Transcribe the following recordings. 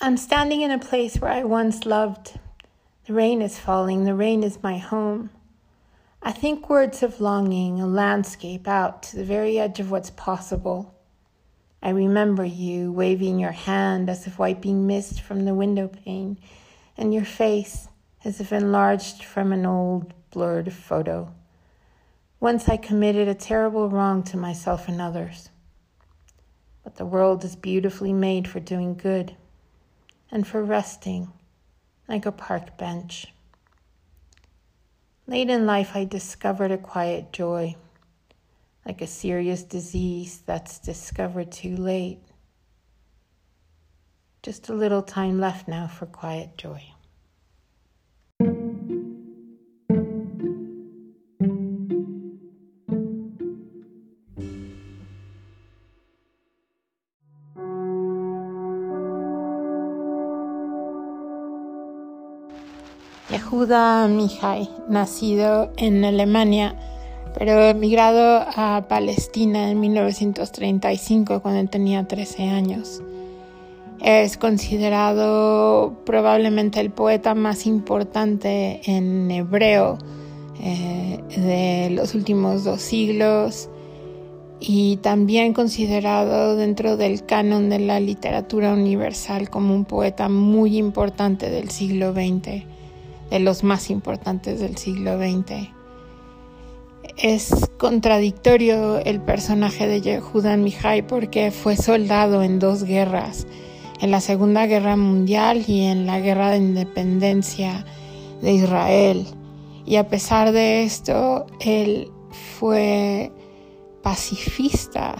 I'm standing in a place where I once loved. The rain is falling, the rain is my home. I think words of longing, a landscape out to the very edge of what's possible. I remember you waving your hand as if wiping mist from the window pane, and your face as if enlarged from an old blurred photo. Once I committed a terrible wrong to myself and others. But the world is beautifully made for doing good and for resting like a park bench. Late in life, I discovered a quiet joy, like a serious disease that's discovered too late. Just a little time left now for quiet joy. Mihai, nacido en Alemania, pero emigrado a Palestina en 1935 cuando tenía 13 años. Es considerado probablemente el poeta más importante en hebreo eh, de los últimos dos siglos y también considerado dentro del canon de la literatura universal como un poeta muy importante del siglo XX de los más importantes del siglo XX. Es contradictorio el personaje de Yehudan Mihai porque fue soldado en dos guerras, en la Segunda Guerra Mundial y en la Guerra de Independencia de Israel. Y a pesar de esto, él fue pacifista,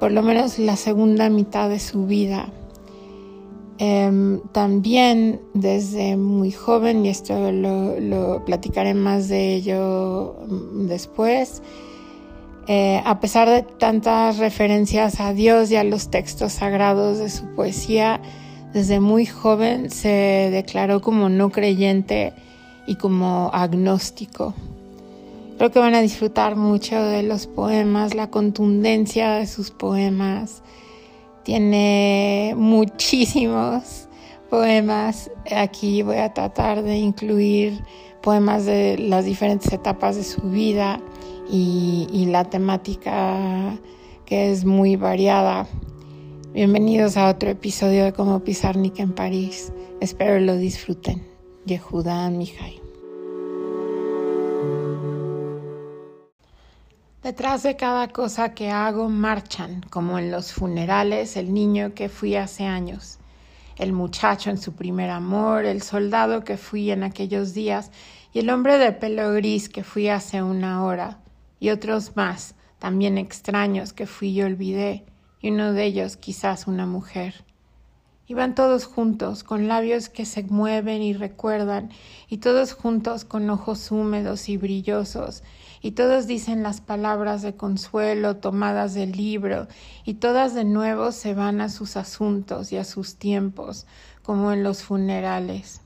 por lo menos la segunda mitad de su vida. Em, también desde muy joven, y esto lo, platicaré más de ello mm, después, eh, a pesar de tantas referencias a Dios y a los textos sagrados de su poesía, desde muy joven se declaró como no creyente y como agnóstico. Creo que van a disfrutar mucho de los poemas, la contundencia de sus poemas, tiene muchísimos poemas. Aquí voy a tratar de incluir poemas de las diferentes etapas de su vida y, la temática que es muy variada. Bienvenidos a otro episodio de Cómo Pizarnik en París. Espero lo disfruten. Yehuda Mihai. Detrás de cada cosa que hago marchan, como en los funerales, el niño que fui hace años, el muchacho en su primer amor, el soldado que fui en aquellos días y el hombre de pelo gris que fui hace una hora, y otros más, también extraños que fui y olvidé, y uno de ellos quizás una mujer. Iban todos juntos, con labios que se mueven y recuerdan, y todos juntos con ojos húmedos y brillosos, y todos dicen las palabras de consuelo tomadas del libro, y todas de nuevo se van a sus asuntos y a sus tiempos, como en los funerales.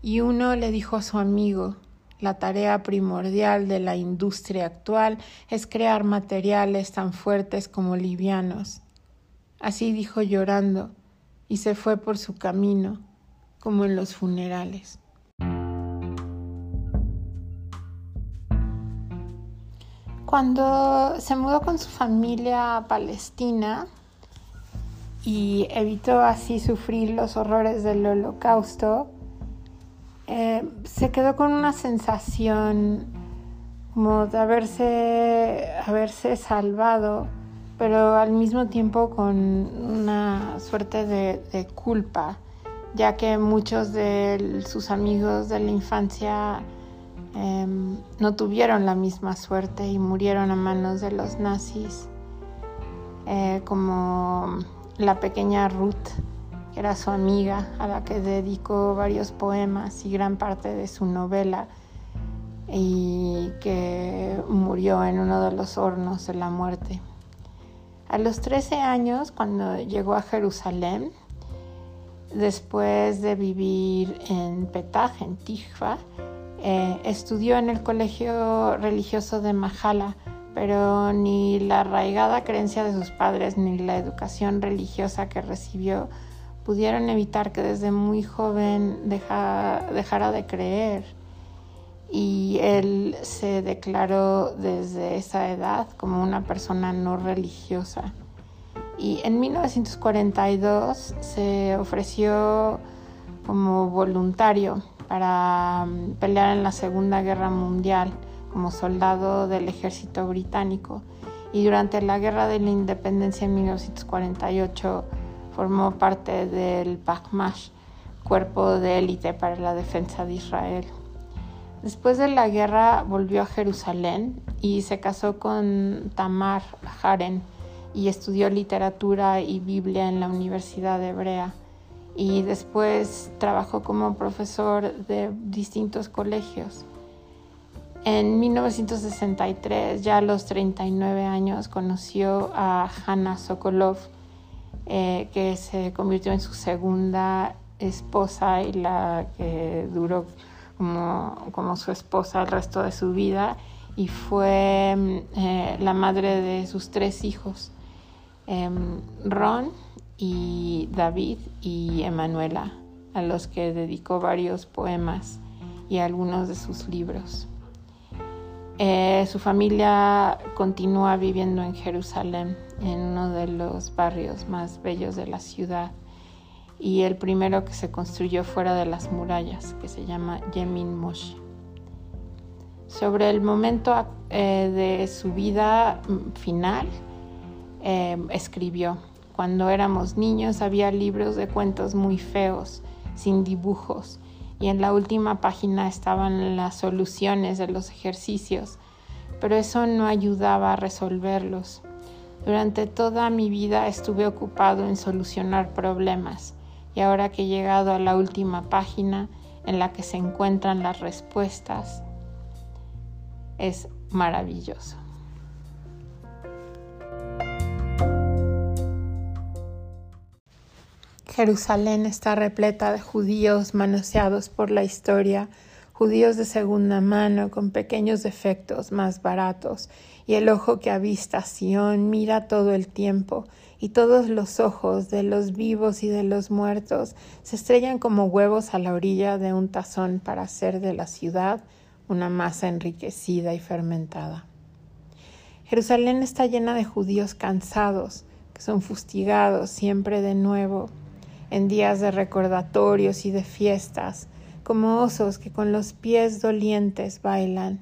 Y uno le dijo a su amigo, la tarea primordial de la industria actual es crear materiales tan fuertes como livianos. Así dijo llorando, y se fue por su camino, como en los funerales. Cuando se mudó con su familia a Palestina y evitó así sufrir los horrores del holocausto, eh, se quedó con una sensación como de haberse, haberse salvado, pero al mismo tiempo con una suerte de culpa, ya que muchos de sus amigos de la infancia Em, no tuvieron la misma suerte y murieron a manos de los nazis, eh, como la pequeña Ruth, que era su amiga, a la que dedicó varios poemas y gran parte de su novela, y que murió en uno de los hornos de la muerte. A los 13 años, cuando llegó a Jerusalén, después de vivir en Petah, en Tikva, eh, estudió en el colegio religioso de Mahala, pero ni la arraigada creencia de sus padres ni la educación religiosa que recibió pudieron evitar que desde muy joven dejara de creer y él se declaró desde esa edad como una persona no religiosa. Y en 1942 se ofreció como voluntario para mm, pelear en la Segunda Guerra Mundial como soldado del ejército británico y durante la Guerra de la Independencia en 1948 formó parte del Pakmash, cuerpo de élite para la defensa de Israel. Después de la guerra volvió a Jerusalén y se casó con Tamar Haren y estudió literatura y Biblia en la Universidad Hebrea y después trabajó como profesor de distintos colegios. En 1963, ya a los 39 años, conoció a Hanna Sokolov, eh, que se convirtió en su segunda esposa y la que duró como, su esposa el resto de su vida y fue mm, eh, la madre de sus tres hijos, em, Ron y David y Emanuela, a los que dedicó varios poemas y algunos de sus libros. Eh, su familia continúa viviendo en Jerusalén, en uno de los barrios más bellos de la ciudad y el primero que se construyó fuera de las murallas, que se llama Yemin Moshe. Sobre el momento eh, de su vida mm, final, eh, escribió, cuando éramos niños había libros de cuentos muy feos, sin dibujos, y en la última página estaban las soluciones de los ejercicios, pero eso no ayudaba a resolverlos. Durante toda mi vida estuve ocupado en solucionar problemas y ahora que he llegado a la última página en la que se encuentran las respuestas, es maravilloso. Jerusalén está repleta de judíos manoseados por la historia, judíos de segunda mano con pequeños defectos más baratos, y el ojo que avista Sion mira todo el tiempo y todos los ojos de los vivos y de los muertos se estrellan como huevos a la orilla de un tazón para hacer de la ciudad una masa enriquecida y fermentada. Jerusalén está llena de judíos cansados, que son fustigados siempre de nuevo, en días de recordatorios y de fiestas, como osos que con los pies dolientes bailan.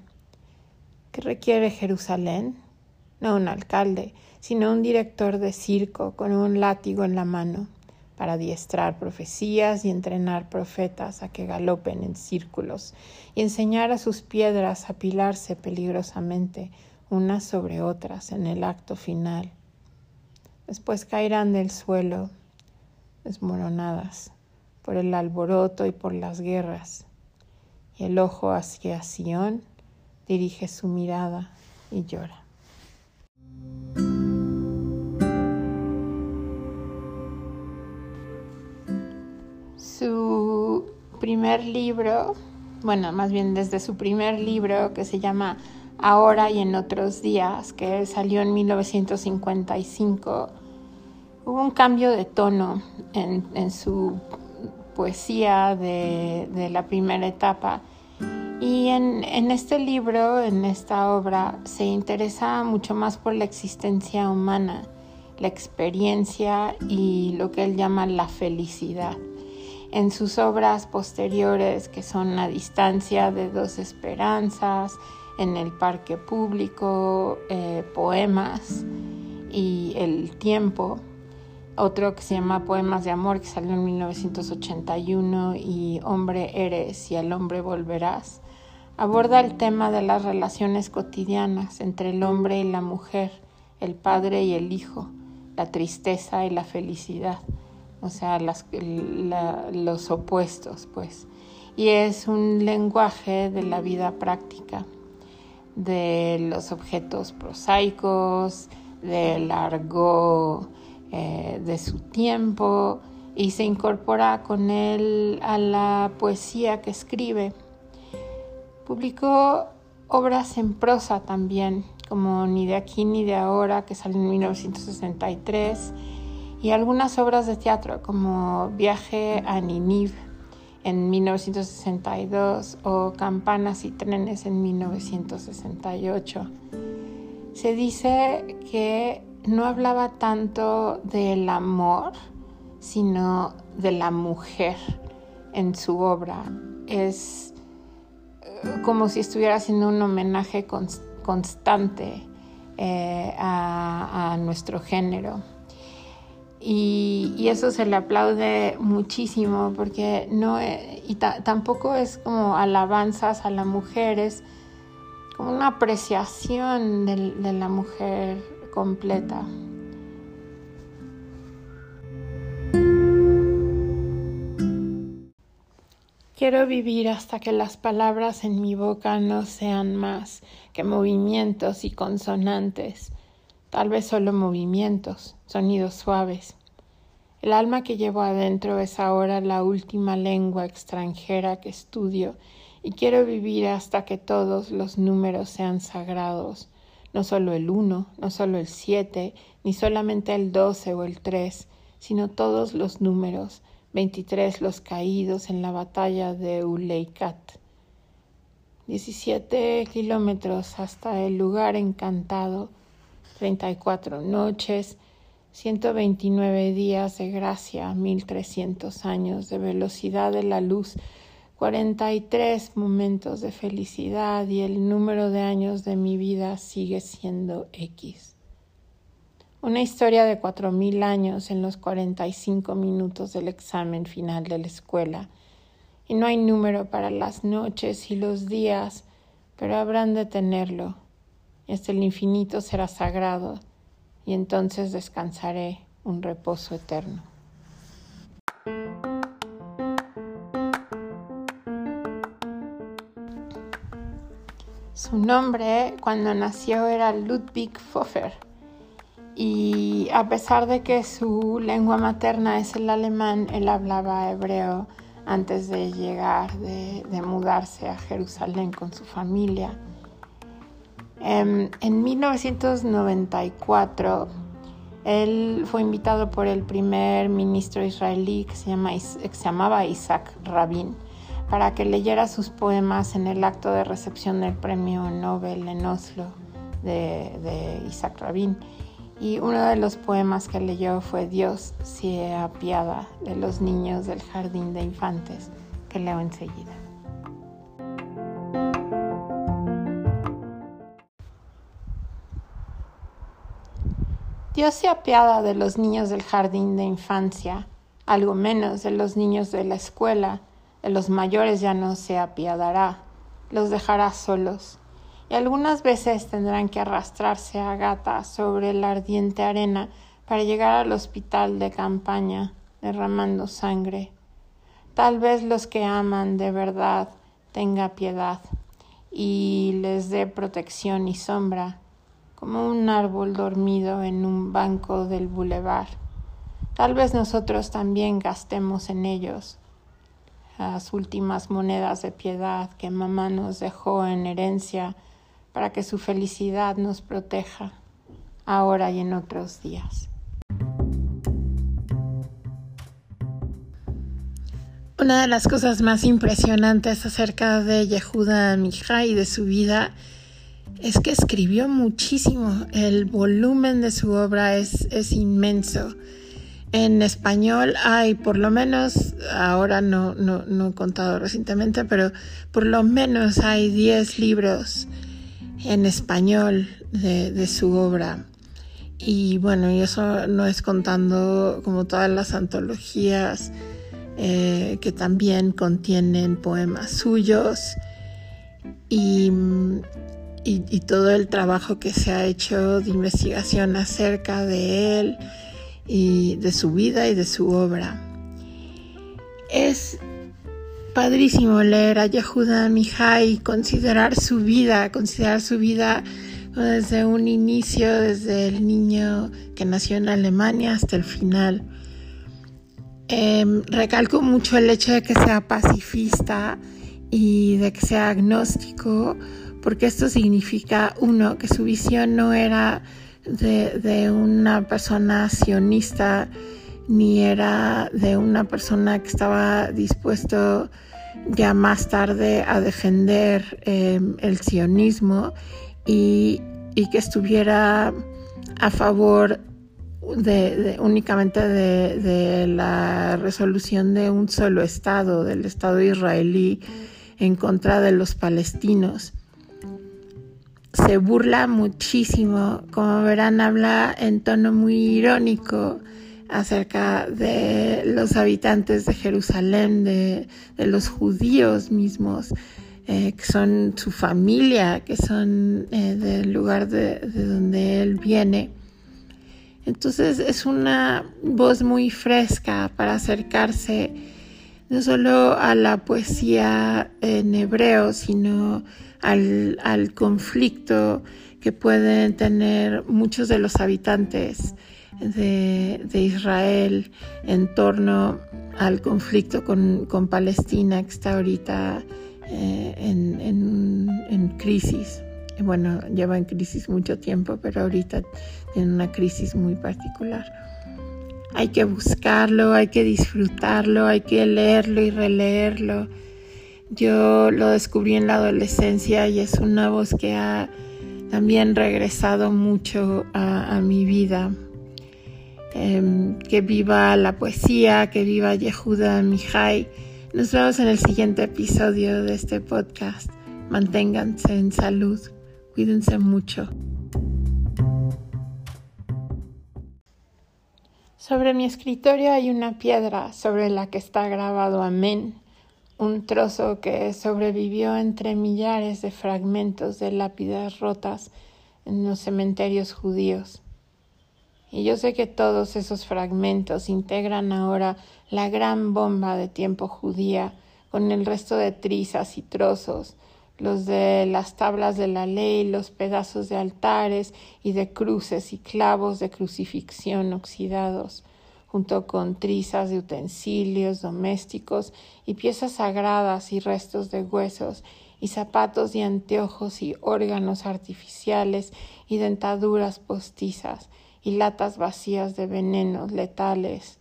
¿Qué requiere Jerusalén? No un alcalde, sino un director de circo con un látigo en la mano para adiestrar profecías y entrenar profetas a que galopen en círculos y enseñar a sus piedras a apilarse peligrosamente unas sobre otras en el acto final. Después caerán del suelo, desmoronadas por el alboroto y por las guerras, y el ojo hacia Sión dirige su mirada y llora. primer libro, bueno, más bien desde su primer libro que se llama Ahora y en otros días, que salió en 1955, hubo un cambio de tono en, su poesía de, la primera etapa. Y en, este libro, en esta obra, se interesa mucho más por la existencia humana, la experiencia y lo que él llama la felicidad en sus obras posteriores que son A distancia de dos esperanzas, en el parque público, eh, poemas y El tiempo, otro que se llama Poemas de Amor que salió en 1981 y Hombre eres y al hombre volverás, aborda el tema de las relaciones cotidianas entre el hombre y la mujer, el padre y el hijo, la tristeza y la felicidad o sea, los opuestos, pues. Y es un lenguaje de la vida práctica, de los objetos prosaicos, del argot eh, de su tiempo, y se incorpora con él a la poesía que escribe. Publicó obras en prosa también, como Ni de aquí ni de ahora, que sale en 1963 y algunas obras de teatro como Viaje a Ninive en 1962 o Campanas y Trenes en 1968. Se dice que no hablaba tanto del amor, sino de la mujer en su obra. Es eh, como si estuviera haciendo un homenaje constante eh, a, nuestro género. Y, eso se le aplaude muchísimo porque no eh, y tampoco es como alabanzas a la mujer, es como una apreciación de la mujer completa. Quiero vivir hasta que las palabras en mi boca no sean más que movimientos y consonantes, tal vez solo movimientos, sonidos suaves. El alma que llevo adentro es ahora la última lengua extranjera que estudio y quiero vivir hasta que todos los números sean sagrados, no solo el uno, no solo el siete, ni solamente el doce o el tres, sino todos los números, 23 los caídos en la batalla de Uleikat. 17 kilómetros hasta el lugar encantado, 34 noches, 129 días de gracia, 1300 años de velocidad de la luz, 43 momentos de felicidad y el número de años de mi vida sigue siendo X. Una historia de cuatro mil años en los cuarenta y cinco minutos del examen final de la escuela. Y no hay número para las noches y los días, pero habrán de tenerlo. Y hasta el infinito será sagrado, y entonces descansaré un reposo eterno. Su nombre cuando nació era Ludwig Pfoffer y a pesar de que su lengua materna es el alemán, él hablaba hebreo antes de llegar, de, mudarse a Jerusalén con su familia. Em, en 1994, él fue invitado por el primer ministro israelí que se, llamaba Isaac Rabin para que leyera sus poemas en el acto de recepción del premio Nobel en Oslo de, Isaac Rabin y uno de los poemas que leyó fue Dios se apiada de los niños del jardín de infantes, que leo enseguida. Dios se apiada de los niños del jardín de infancia, algo menos de los niños de la escuela, de los mayores ya no se apiadará, los dejará solos y algunas veces tendrán que arrastrarse a gata sobre la ardiente arena para llegar al hospital de campaña derramando sangre. Tal vez los que aman de verdad tenga piedad y les dé protección y sombra, como un árbol dormido en un banco del bulevar. Tal vez nosotros también gastemos en ellos las últimas monedas de piedad que mamá nos dejó en herencia para que su felicidad nos proteja ahora y en otros días. Una de las cosas más impresionantes acerca de Yehuda Mija y de su vida es que escribió muchísimo. El volumen de su obra es, es inmenso. En español hay por lo menos, ahora no, no, no he contado recientemente, pero por lo menos hay 10 libros en español de, su obra. Y bueno, y eso no es contando como todas las antologías eh, que también contienen poemas suyos y, y, todo el trabajo que se ha hecho de investigación acerca de él y de su vida y de su obra. Es padrísimo leer a Yehuda Mihai, considerar su vida, considerar su vida desde un inicio, desde el niño que nació en Alemania hasta el final. Em, recalco mucho el hecho de que sea pacifista y de que sea agnóstico, porque esto significa, uno, que su visión no era de, una persona sionista, ni era de una persona que estaba dispuesto ya más tarde a defender em, el sionismo y, que estuviera a favor de, únicamente de, la resolución de un solo Estado, del Estado israelí, en contra de los palestinos se burla muchísimo, como verán habla en tono muy irónico acerca de los habitantes de Jerusalén, de, los judíos mismos, eh, que son su familia, que son eh, del lugar de, donde él viene. Entonces es una voz muy fresca para acercarse no solo a la poesía en hebreo, sino al, al conflicto que pueden tener muchos de los habitantes de, Israel en torno al conflicto con, Palestina que está ahorita eh, en, en, crisis. Bueno, lleva en crisis mucho tiempo, pero ahorita tiene una crisis muy particular. Hay que buscarlo, hay que disfrutarlo, hay que leerlo y releerlo yo lo descubrí en la adolescencia y es una voz que ha también regresado mucho a, mi vida. Em, que viva la poesía, que viva Yehuda Mihai. Nos vemos en el siguiente episodio de este podcast. Manténganse en salud, cuídense mucho. Sobre mi escritorio hay una piedra sobre la que está grabado Amén un trozo que sobrevivió entre millares de fragmentos de lápidas rotas en los cementerios judíos. Y yo sé que todos esos fragmentos integran ahora la gran bomba de tiempo judía con el resto de trizas y trozos, los de las tablas de la ley, los pedazos de altares y de cruces y clavos de crucifixión oxidados, junto con trizas de utensilios domésticos y piezas sagradas y restos de huesos y zapatos y anteojos y órganos artificiales y dentaduras postizas y latas vacías de venenos letales.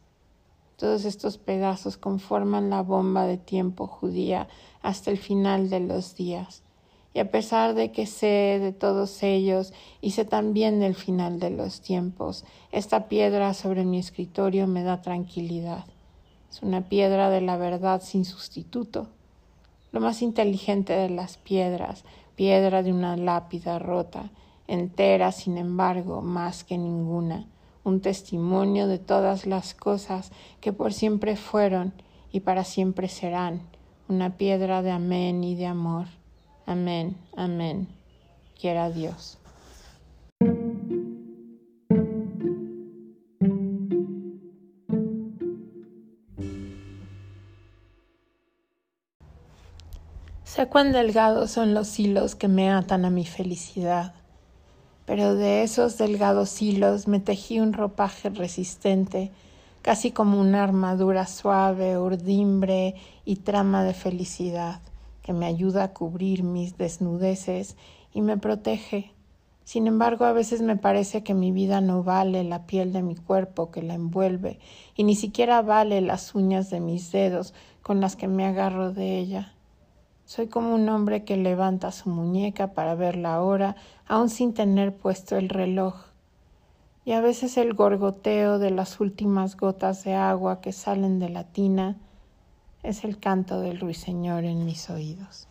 Todos estos pedazos conforman la bomba de tiempo judía hasta el final de los días y a pesar de que sé de todos ellos y sé también del final de los tiempos, esta piedra sobre mi escritorio me da tranquilidad. Es una piedra de la verdad sin sustituto, lo más inteligente de las piedras, piedra de una lápida rota, entera, sin embargo, más que ninguna, un testimonio de todas las cosas que por siempre fueron y para siempre serán, una piedra de amén y de amor. Amén, amén. Quiera Dios. Sé cuán delgados son los hilos que me atan a mi felicidad, pero de esos delgados hilos me tejí un ropaje resistente, casi como una armadura suave, urdimbre y trama de felicidad que me ayuda a cubrir mis desnudeces y me protege. Sin embargo, a veces me parece que mi vida no vale la piel de mi cuerpo que la envuelve, y ni siquiera vale las uñas de mis dedos con las que me agarro de ella. Soy como un hombre que levanta su muñeca para ver la hora, aun sin tener puesto el reloj. Y a veces el gorgoteo de las últimas gotas de agua que salen de la tina es el canto del ruiseñor en mis oídos.